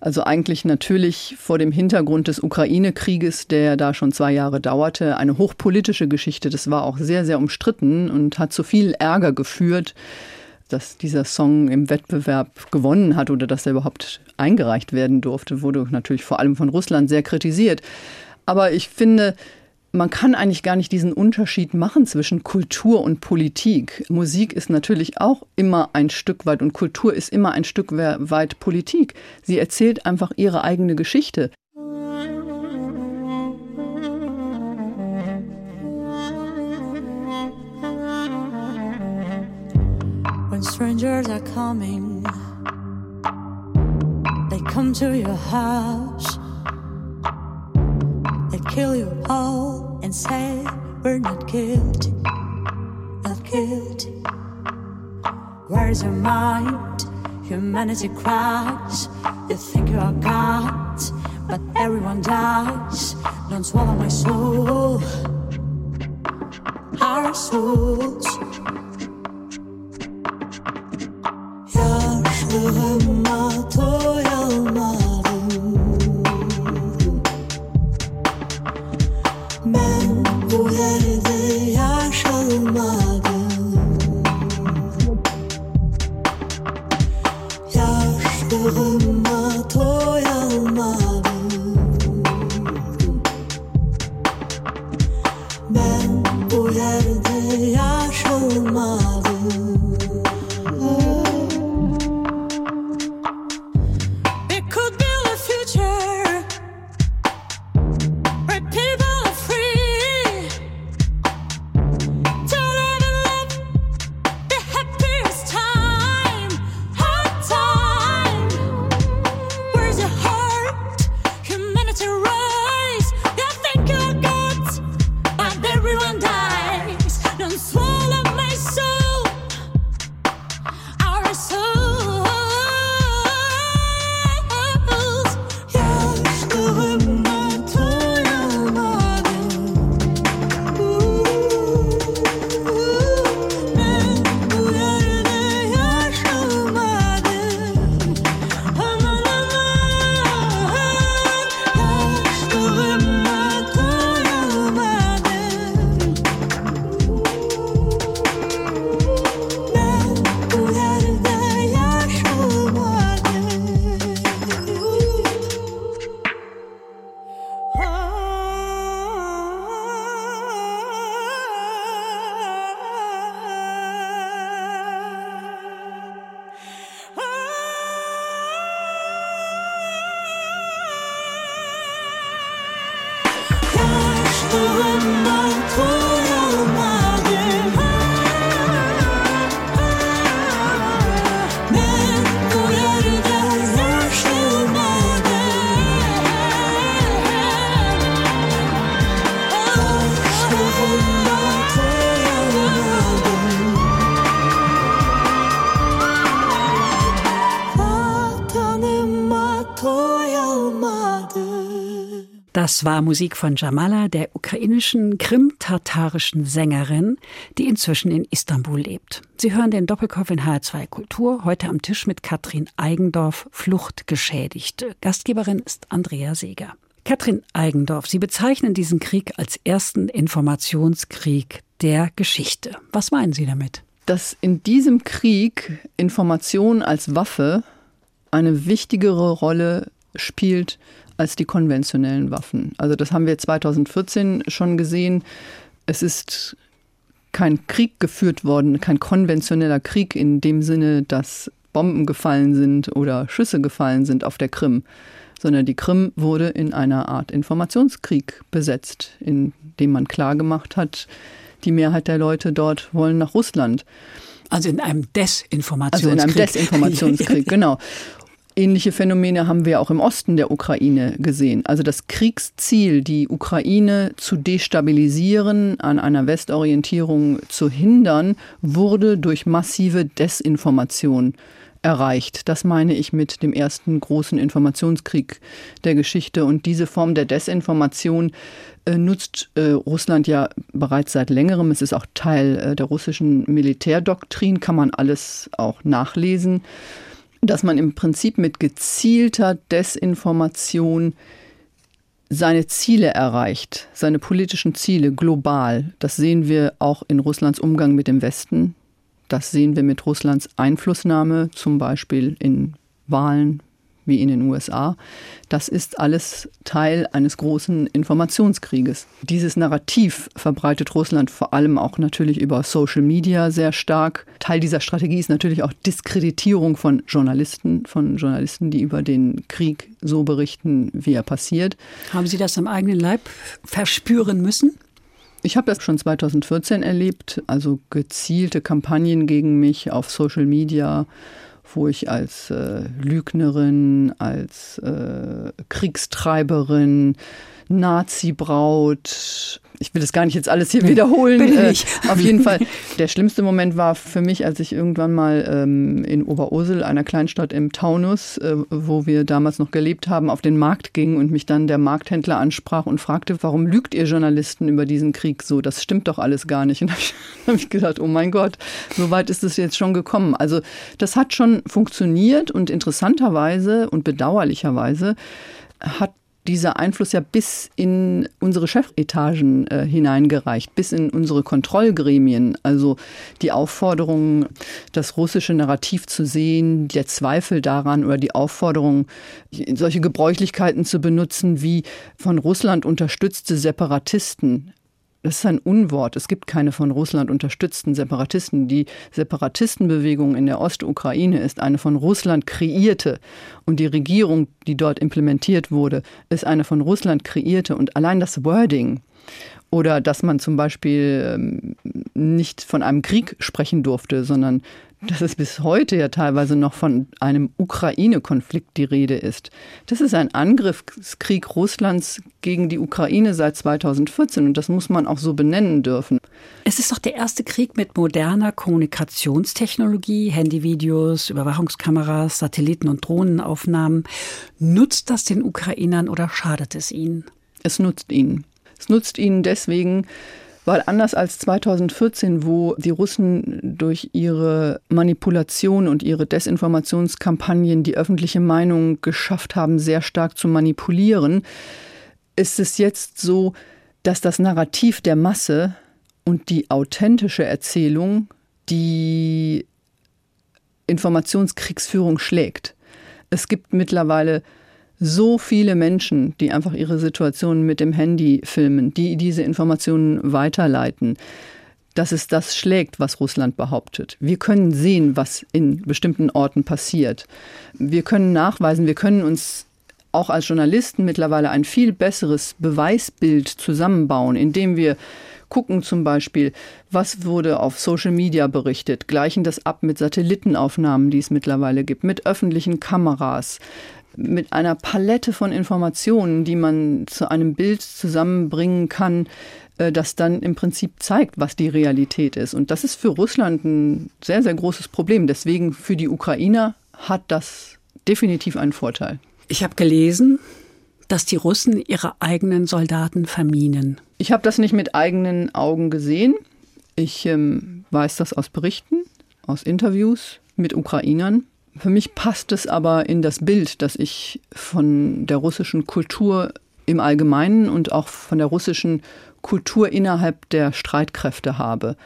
Also eigentlich natürlich vor dem Hintergrund des Ukraine-Krieges, der da schon zwei Jahre dauerte, eine hochpolitische Geschichte. Das war auch sehr, sehr umstritten und hat zu viel Ärger geführt, dass dieser Song im Wettbewerb gewonnen hat oder dass er überhaupt eingereicht werden durfte, wurde natürlich vor allem von Russland sehr kritisiert. Aber ich finde, man kann eigentlich gar nicht diesen Unterschied machen zwischen Kultur und Politik. Musik ist natürlich auch immer ein Stück weit und Kultur ist immer ein Stück weit Politik. Sie erzählt einfach ihre eigene Geschichte. When strangers are coming, they come to your house. Kill you all and say we're not guilty, not guilty. Where's your mind? Humanity cries. You think you are God, but everyone dies. Don't swallow my soul, our souls. Yaşlığıma toyalma Das war Musik von Jamala, der ukrainischen krim-tatarischen Sängerin, die inzwischen in Istanbul lebt. Sie hören den Doppelkopf in HR2 Kultur, heute am Tisch mit Katrin Eigendorf, Fluchtgeschädigte. Gastgeberin ist Andrea Seeger. Katrin Eigendorf, Sie bezeichnen diesen Krieg als ersten Informationskrieg der Geschichte. Was meinen Sie damit? Dass in diesem Krieg Information als Waffe eine wichtigere Rolle spielt als die konventionellen Waffen. Also das haben wir 2014 schon gesehen. Es ist kein Krieg geführt worden, kein konventioneller Krieg in dem Sinne, dass Bomben gefallen sind oder Schüsse gefallen sind auf der Krim, sondern die Krim wurde in einer Art Informationskrieg besetzt, in dem man klargemacht hat, die Mehrheit der Leute dort wollen nach Russland. Also in einem Desinformationskrieg. Also in einem Desinformationskrieg, genau. Ähnliche Phänomene haben wir auch im Osten der Ukraine gesehen. Also das Kriegsziel, die Ukraine zu destabilisieren, an einer Westorientierung zu hindern, wurde durch massive Desinformation erreicht. Das meine ich mit dem ersten großen Informationskrieg der Geschichte. Und diese Form der Desinformation äh, nutzt äh, Russland ja bereits seit längerem. Es ist auch Teil äh, der russischen Militärdoktrin, kann man alles auch nachlesen dass man im Prinzip mit gezielter Desinformation seine Ziele erreicht, seine politischen Ziele global. Das sehen wir auch in Russlands Umgang mit dem Westen. Das sehen wir mit Russlands Einflussnahme, zum Beispiel in Wahlen wie in den USA. Das ist alles Teil eines großen Informationskrieges. Dieses Narrativ verbreitet Russland vor allem auch natürlich über Social Media sehr stark. Teil dieser Strategie ist natürlich auch Diskreditierung von Journalisten, von Journalisten, die über den Krieg so berichten, wie er passiert. Haben Sie das am eigenen Leib verspüren müssen? Ich habe das schon 2014 erlebt, also gezielte Kampagnen gegen mich auf Social Media wo ich als äh, Lügnerin, als äh, Kriegstreiberin, Nazi-Braut. Ich will das gar nicht jetzt alles hier wiederholen. Bin ich. Äh, auf jeden Fall. Der schlimmste Moment war für mich, als ich irgendwann mal ähm, in Oberursel, einer Kleinstadt im Taunus, äh, wo wir damals noch gelebt haben, auf den Markt ging und mich dann der Markthändler ansprach und fragte, warum lügt ihr Journalisten über diesen Krieg so? Das stimmt doch alles gar nicht. Und da habe ich, hab ich gedacht, oh mein Gott, so weit ist es jetzt schon gekommen. Also das hat schon funktioniert und interessanterweise und bedauerlicherweise hat dieser Einfluss ja bis in unsere Chefetagen äh, hineingereicht, bis in unsere Kontrollgremien. Also die Aufforderung, das russische Narrativ zu sehen, der Zweifel daran oder die Aufforderung, solche Gebräuchlichkeiten zu benutzen wie von Russland unterstützte Separatisten das ist ein Unwort. Es gibt keine von Russland unterstützten Separatisten. Die Separatistenbewegung in der Ostukraine ist eine von Russland kreierte. Und die Regierung, die dort implementiert wurde, ist eine von Russland kreierte. Und allein das Wording oder dass man zum Beispiel ähm, nicht von einem Krieg sprechen durfte, sondern dass es bis heute ja teilweise noch von einem Ukraine-Konflikt die Rede ist. Das ist ein Angriffskrieg Russlands gegen die Ukraine seit 2014 und das muss man auch so benennen dürfen. Es ist doch der erste Krieg mit moderner Kommunikationstechnologie, Handyvideos, Überwachungskameras, Satelliten- und Drohnenaufnahmen. Nutzt das den Ukrainern oder schadet es ihnen? Es nutzt ihnen. Es nutzt ihnen deswegen, weil anders als 2014, wo die Russen durch ihre Manipulation und ihre Desinformationskampagnen die öffentliche Meinung geschafft haben, sehr stark zu manipulieren, ist es jetzt so, dass das Narrativ der Masse und die authentische Erzählung die Informationskriegsführung schlägt. Es gibt mittlerweile so viele Menschen, die einfach ihre Situation mit dem Handy filmen, die diese Informationen weiterleiten, dass es das schlägt, was Russland behauptet. Wir können sehen, was in bestimmten Orten passiert. Wir können nachweisen, wir können uns auch als Journalisten mittlerweile ein viel besseres Beweisbild zusammenbauen, indem wir gucken zum Beispiel, was wurde auf Social Media berichtet, gleichen das ab mit Satellitenaufnahmen, die es mittlerweile gibt, mit öffentlichen Kameras, mit einer Palette von Informationen, die man zu einem Bild zusammenbringen kann, äh, das dann im Prinzip zeigt, was die Realität ist. Und das ist für Russland ein sehr, sehr großes Problem. Deswegen für die Ukrainer hat das definitiv einen Vorteil. Ich habe gelesen, dass die Russen ihre eigenen Soldaten verminen. Ich habe das nicht mit eigenen Augen gesehen. Ich ähm, weiß das aus Berichten, aus Interviews mit Ukrainern. Für mich passt es aber in das Bild, das ich von der russischen Kultur im Allgemeinen und auch von der russischen Kultur innerhalb der Streitkräfte habe.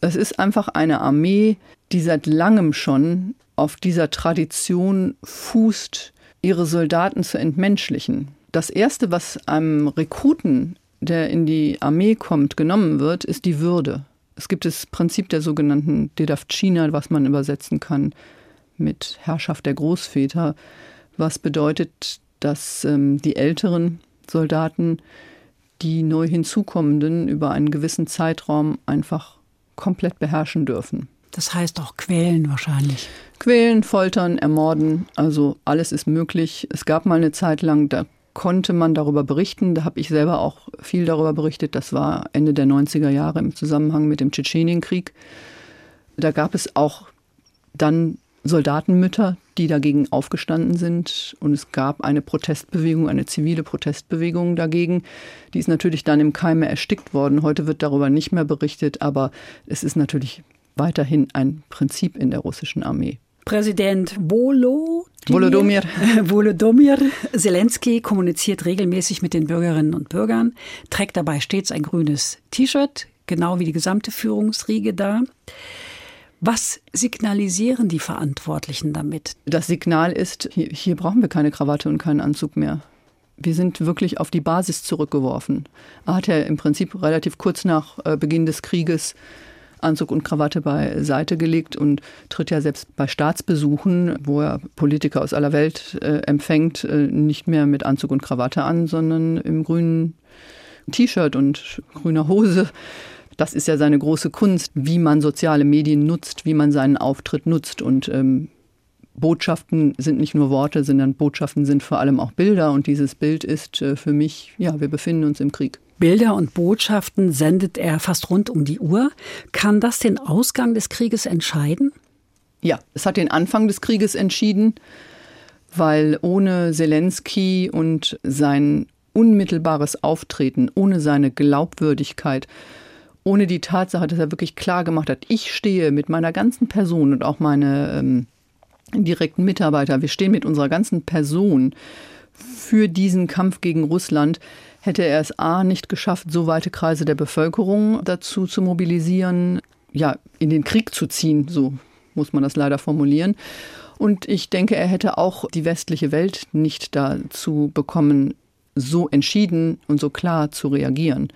Es ist einfach eine Armee, die seit langem schon auf dieser Tradition fußt, ihre Soldaten zu entmenschlichen. Das Erste, was einem Rekruten, der in die Armee kommt, genommen wird, ist die Würde. Es gibt das Prinzip der sogenannten Dedavcina, was man übersetzen kann mit Herrschaft der Großväter, was bedeutet, dass ähm, die älteren Soldaten die neu hinzukommenden über einen gewissen Zeitraum einfach komplett beherrschen dürfen. Das heißt auch quälen wahrscheinlich. Quälen, foltern, ermorden, also alles ist möglich. Es gab mal eine Zeit lang, da konnte man darüber berichten. Da habe ich selber auch viel darüber berichtet. Das war Ende der 90er Jahre im Zusammenhang mit dem Tschetschenienkrieg. Da gab es auch dann Soldatenmütter, die dagegen aufgestanden sind. Und es gab eine Protestbewegung, eine zivile Protestbewegung dagegen. Die ist natürlich dann im Keime erstickt worden. Heute wird darüber nicht mehr berichtet, aber es ist natürlich weiterhin ein Prinzip in der russischen Armee. Präsident Volo Volodymyr. Volodymyr Zelensky kommuniziert regelmäßig mit den Bürgerinnen und Bürgern, trägt dabei stets ein grünes T-Shirt, genau wie die gesamte Führungsriege da. Was signalisieren die Verantwortlichen damit? Das Signal ist, hier, brauchen wir keine Krawatte und keinen Anzug mehr. Wir sind wirklich auf die Basis zurückgeworfen. Er hat ja im Prinzip relativ kurz nach äh, Beginn des Krieges Anzug und Krawatte beiseite gelegt und tritt ja selbst bei Staatsbesuchen, wo er Politiker aus aller Welt äh, empfängt, äh, nicht mehr mit Anzug und Krawatte an, sondern im grünen T-Shirt und grüner Hose. Das ist ja seine große Kunst, wie man soziale Medien nutzt, wie man seinen Auftritt nutzt. Und ähm, Botschaften sind nicht nur Worte, sondern Botschaften sind vor allem auch Bilder. Und dieses Bild ist äh, für mich, ja, wir befinden uns im Krieg. Bilder und Botschaften sendet er fast rund um die Uhr. Kann das den Ausgang des Krieges entscheiden? Ja, es hat den Anfang des Krieges entschieden, weil ohne Zelensky und sein unmittelbares Auftreten, ohne seine Glaubwürdigkeit, ohne die Tatsache, dass er wirklich klar gemacht hat, ich stehe mit meiner ganzen Person und auch meine ähm, direkten Mitarbeiter, wir stehen mit unserer ganzen Person für diesen Kampf gegen Russland, hätte er es A nicht geschafft, so weite Kreise der Bevölkerung dazu zu mobilisieren, ja, in den Krieg zu ziehen, so muss man das leider formulieren. Und ich denke, er hätte auch die westliche Welt nicht dazu bekommen, so entschieden und so klar zu reagieren.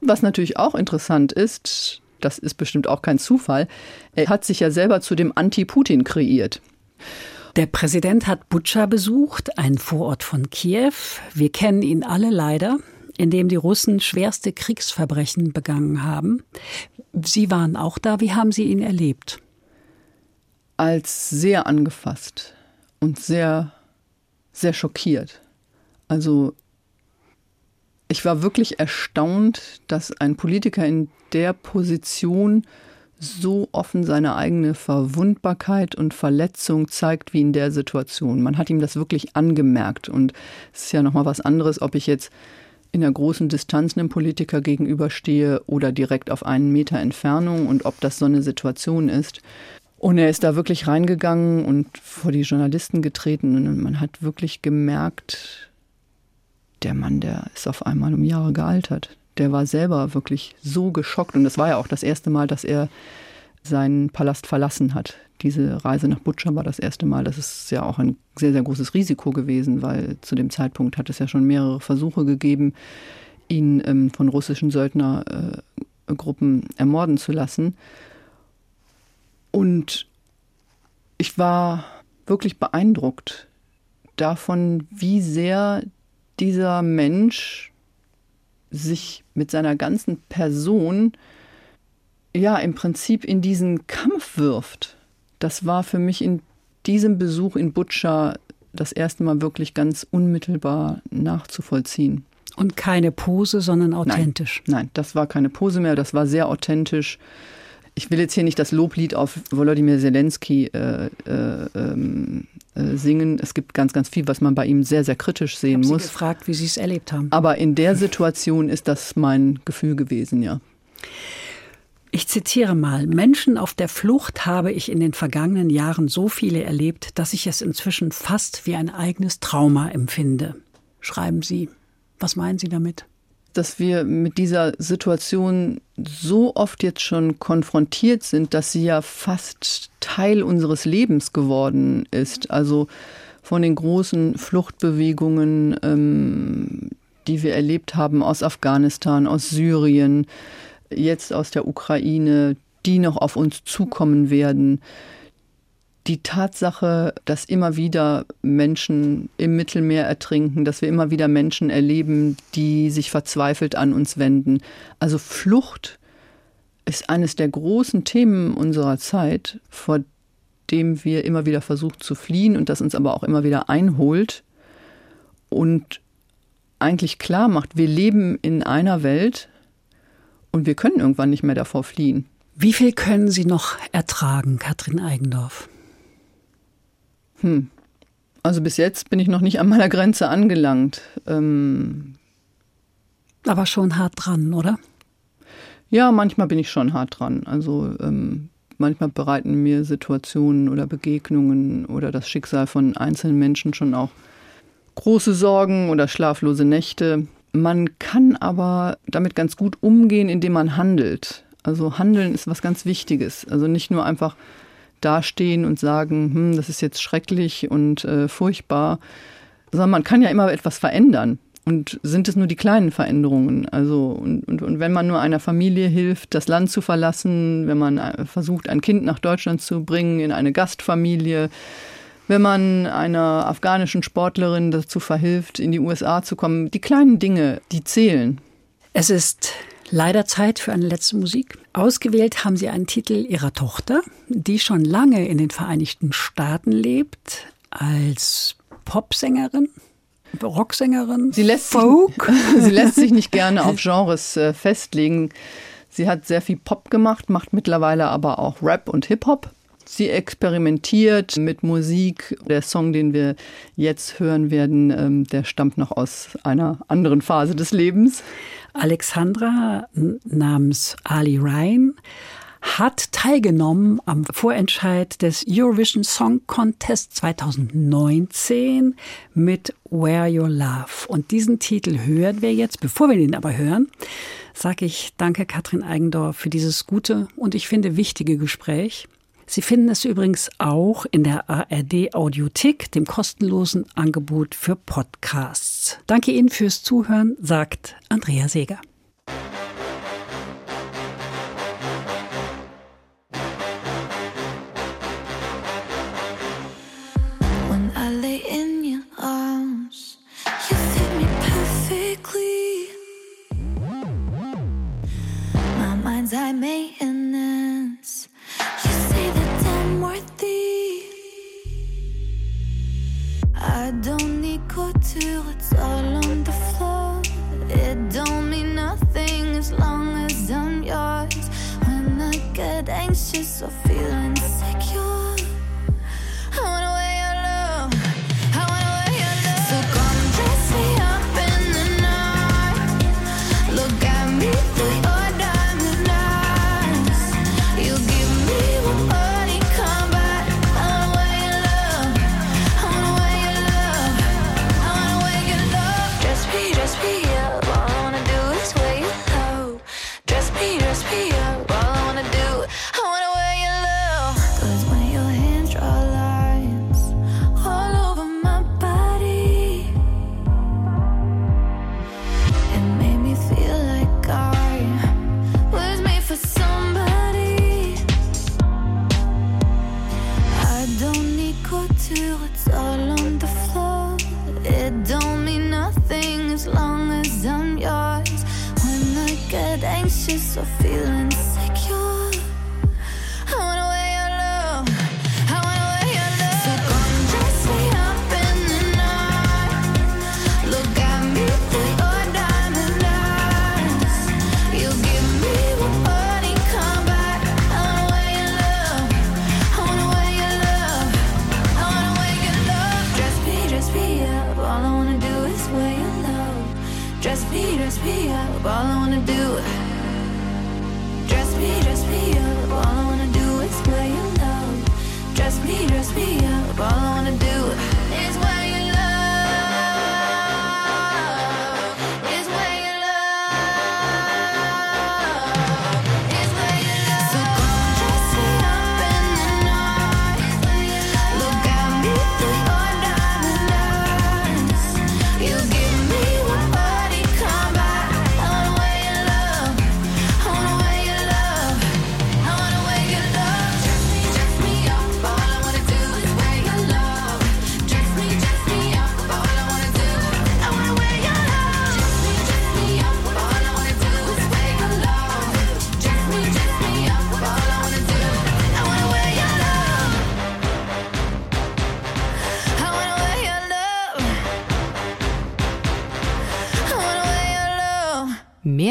Was natürlich auch interessant ist, das ist bestimmt auch kein Zufall, er hat sich ja selber zu dem Anti-Putin kreiert. Der Präsident hat Butscha besucht, einen Vorort von Kiew. Wir kennen ihn alle leider, in dem die Russen schwerste Kriegsverbrechen begangen haben. Sie waren auch da. Wie haben Sie ihn erlebt? Als sehr angefasst und sehr, sehr schockiert. Also ich war wirklich erstaunt, dass ein Politiker in der Position so offen seine eigene Verwundbarkeit und Verletzung zeigt wie in der Situation. Man hat ihm das wirklich angemerkt. Und es ist ja nochmal was anderes, ob ich jetzt in einer großen Distanz einem Politiker gegenüberstehe oder direkt auf einen Meter Entfernung und ob das so eine Situation ist. Und er ist da wirklich reingegangen und vor die Journalisten getreten und man hat wirklich gemerkt, der Mann, der ist auf einmal um Jahre gealtert der war selber wirklich so geschockt. Und das war ja auch das erste Mal, dass er seinen Palast verlassen hat. Diese Reise nach Butscha war das erste Mal. Das ist ja auch ein sehr, sehr großes Risiko gewesen, weil zu dem Zeitpunkt hat es ja schon mehrere Versuche gegeben, ihn ähm, von russischen Söldnergruppen äh, ermorden zu lassen. Und ich war wirklich beeindruckt davon, wie sehr dieser Mensch sich mit seiner ganzen Person ja im Prinzip in diesen Kampf wirft. Das war für mich in diesem Besuch in Butscha das erste Mal wirklich ganz unmittelbar nachzuvollziehen. Und keine Pose, sondern authentisch. Nein, nein, das war keine Pose mehr, das war sehr authentisch. Ich will jetzt hier nicht das Loblied auf Volodymyr Zelensky äh, äh, ähm, äh, singen. Es gibt ganz, ganz viel, was man bei ihm sehr, sehr kritisch sehen ich muss. Sie gefragt, wie Sie es erlebt haben. Aber in der Situation ist das mein Gefühl gewesen, ja. Ich zitiere mal, Menschen auf der Flucht habe ich in den vergangenen Jahren so viele erlebt, dass ich es inzwischen fast wie ein eigenes Trauma empfinde. Schreiben Sie. Was meinen Sie damit? Dass wir mit dieser Situation so oft jetzt schon konfrontiert sind, dass sie ja fast Teil unseres Lebens geworden ist. Also von den großen Fluchtbewegungen, ähm, die wir erlebt haben aus Afghanistan, aus Syrien, jetzt aus der Ukraine, die noch auf uns zukommen werden. Die Tatsache, dass immer wieder Menschen im Mittelmeer ertrinken, dass wir immer wieder Menschen erleben, die sich verzweifelt an uns wenden. Also Flucht ist eines der großen Themen unserer Zeit, vor dem wir immer wieder versuchen zu fliehen und das uns aber auch immer wieder einholt und eigentlich klar macht, wir leben in einer Welt, und wir können irgendwann nicht mehr davor fliehen. Wie viel können Sie noch ertragen, Katrin Eigendorf? Hm. Also bis jetzt bin ich noch nicht an meiner Grenze angelangt. Ähm Aber schon hart dran, oder? Ja, manchmal bin ich schon hart dran. Also ähm, manchmal bereiten mir Situationen oder Begegnungen oder das Schicksal von einzelnen Menschen schon auch große Sorgen oder schlaflose Nächte. Man kann aber damit ganz gut umgehen, indem man handelt. Also handeln ist was ganz Wichtiges. Also nicht nur einfach dastehen und sagen, hm, das ist jetzt schrecklich und äh, furchtbar, sondern man kann ja immer etwas verändern. Und sind es nur die kleinen Veränderungen? Also, und, und, und wenn man nur einer Familie hilft, das Land zu verlassen, wenn man äh, versucht, ein Kind nach Deutschland zu bringen, in eine Gastfamilie, wenn man einer afghanischen Sportlerin dazu verhilft, in die USA zu kommen. Die kleinen Dinge, die zählen. Es ist leider Zeit für eine letzte Musik. Ausgewählt haben Sie einen Titel Ihrer Tochter, die schon lange in den Vereinigten Staaten lebt, als Popsängerin. Rocksängerin, sie lässt Folk. Sich, sie lässt sich nicht gerne auf Genres äh, festlegen. Sie hat sehr viel Pop gemacht, macht mittlerweile aber auch Rap und Hip-Hop. Sie experimentiert mit Musik. Der Song, den wir jetzt hören werden, ähm, der stammt noch aus einer anderen Phase des Lebens. Alexandra namens Ali Ryan hat teilgenommen am Vorentscheid des Eurovision Song Contest 2019 mit Where Your Love. Und diesen Titel hören wir jetzt. Bevor wir ihn aber hören, sage ich danke Katrin Eigendorf für dieses gute und ich finde wichtige Gespräch. Sie finden es übrigens auch in der ARD Audiothek, dem kostenlosen Angebot für Podcasts. Danke Ihnen fürs Zuhören, sagt Andrea Seeger. conscious of feelings